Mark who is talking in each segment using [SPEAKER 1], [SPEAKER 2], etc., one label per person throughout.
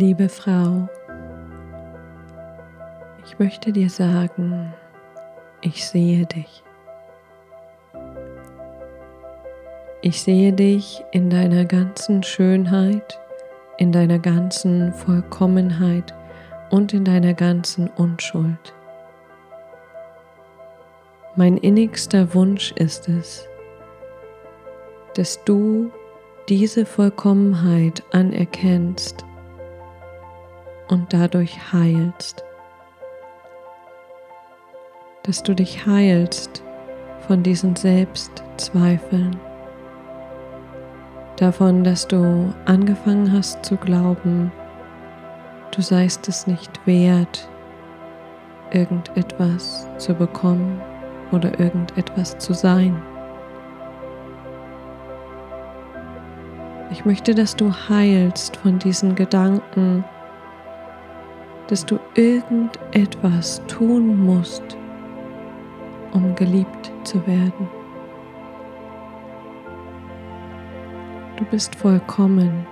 [SPEAKER 1] Liebe Frau, ich möchte dir sagen, ich sehe dich. Ich sehe dich in deiner ganzen Schönheit, in deiner ganzen Vollkommenheit und in deiner ganzen Unschuld. Mein innigster Wunsch ist es, dass du diese Vollkommenheit anerkennst und dadurch heilst. Dass du dich heilst von diesen Selbstzweifeln. Davon, dass du angefangen hast zu glauben, du seist es nicht wert, irgendetwas zu bekommen oder irgendetwas zu sein. Ich möchte, dass du heilst von diesen Gedanken, dass du irgendetwas tun musst, um geliebt zu werden. Du bist vollkommen.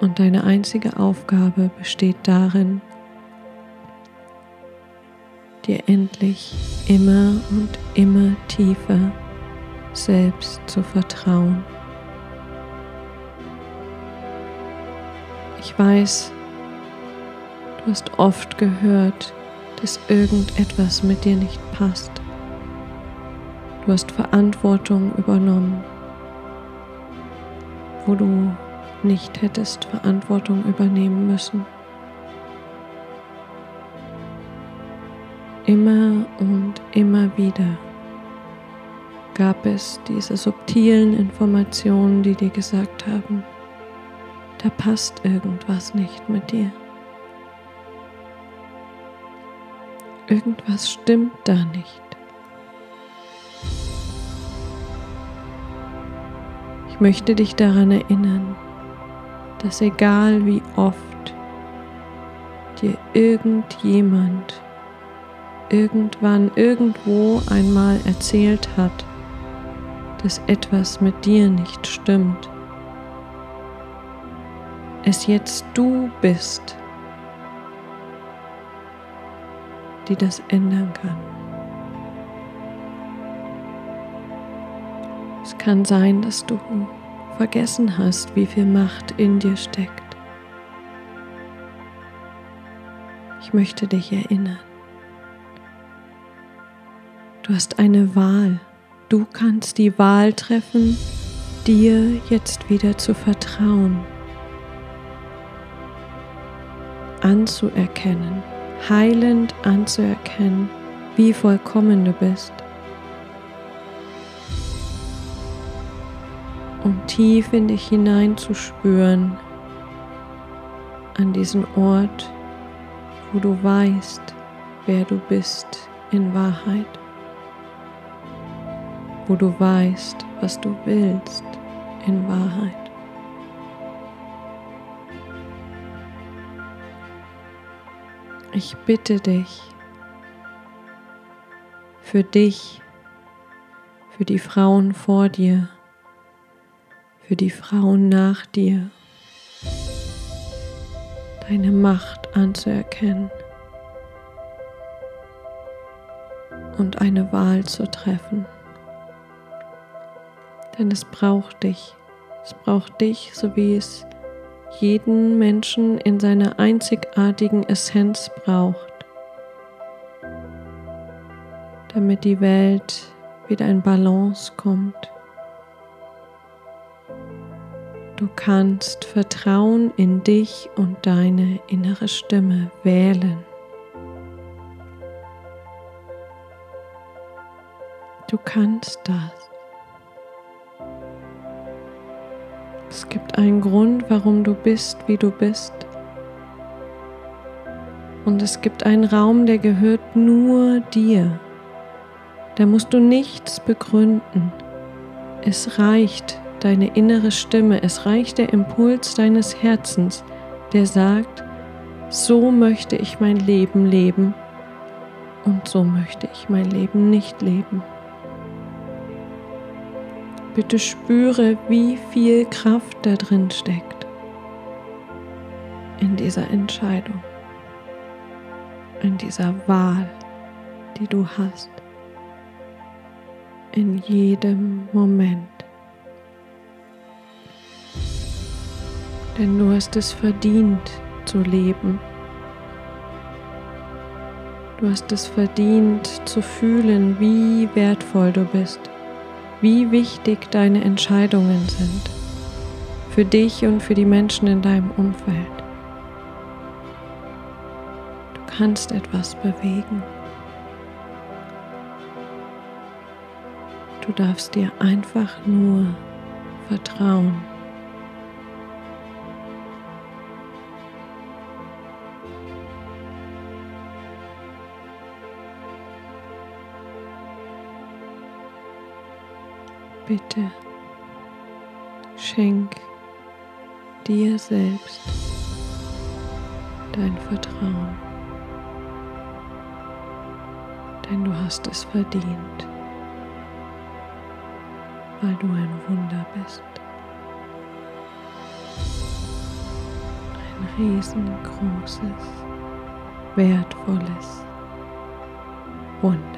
[SPEAKER 1] Und deine einzige Aufgabe besteht darin, dir endlich immer und immer tiefer selbst zu vertrauen. Ich weiß, du hast oft gehört, dass irgendetwas mit dir nicht passt. Du hast Verantwortung übernommen, wo du nicht hättest Verantwortung übernehmen müssen. Immer und immer wieder gab es diese subtilen Informationen, die dir gesagt haben, da passt irgendwas nicht mit dir. Irgendwas stimmt da nicht. Ich möchte dich daran erinnern, dass egal wie oft dir irgendjemand irgendwann irgendwo einmal erzählt hat, dass etwas mit dir nicht stimmt, es jetzt du bist, die das ändern kann. Es kann sein, dass du vergessen hast, wie viel Macht in dir steckt. Ich möchte dich erinnern. Du hast eine Wahl. Du kannst die Wahl treffen, dir jetzt wieder zu vertrauen, anzuerkennen, heilend anzuerkennen, wie vollkommen du bist. Und tief in dich hineinzuspüren, an diesen Ort, wo du weißt, wer du bist in Wahrheit wo du weißt, was du willst in Wahrheit. Ich bitte dich für dich, für die Frauen vor dir, für die Frauen nach dir, deine Macht anzuerkennen und eine Wahl zu treffen. Denn es braucht dich. Es braucht dich, so wie es jeden Menschen in seiner einzigartigen Essenz braucht, damit die Welt wieder in Balance kommt. Du kannst Vertrauen in dich und deine innere Stimme wählen. Du kannst das. Es gibt einen Grund, warum du bist, wie du bist. Und es gibt einen Raum, der gehört nur dir. Da musst du nichts begründen. Es reicht deine innere Stimme, es reicht der Impuls deines Herzens, der sagt, so möchte ich mein Leben leben und so möchte ich mein Leben nicht leben. Bitte spüre, wie viel Kraft da drin steckt in dieser Entscheidung, in dieser Wahl, die du hast, in jedem Moment. Denn du hast es verdient zu leben. Du hast es verdient zu fühlen, wie wertvoll du bist wie wichtig deine Entscheidungen sind für dich und für die Menschen in deinem Umfeld. Du kannst etwas bewegen. Du darfst dir einfach nur vertrauen. Bitte schenk dir selbst dein Vertrauen, denn du hast es verdient, weil du ein Wunder bist. Ein riesengroßes, wertvolles Wunder.